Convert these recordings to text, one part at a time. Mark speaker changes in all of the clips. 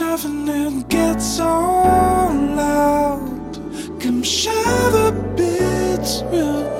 Speaker 1: shoving it gets all loud. Come share the bits with me.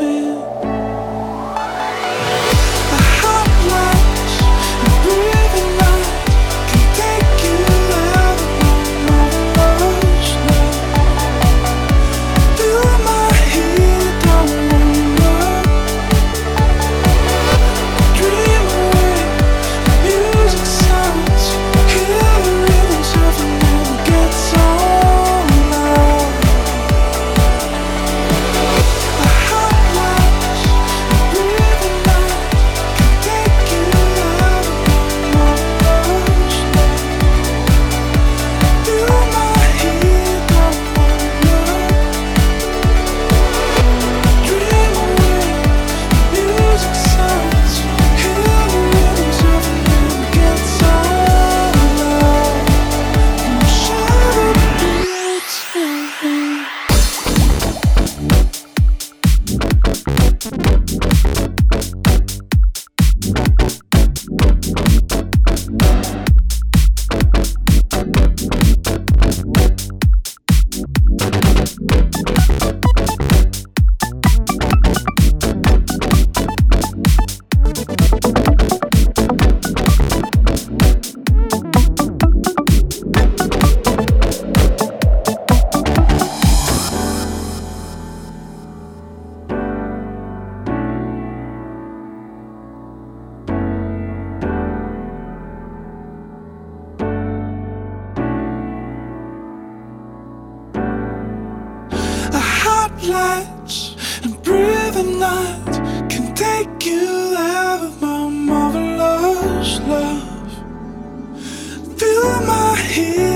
Speaker 1: lights and breathing nights can take you out of my marvelous love. Feel my heat.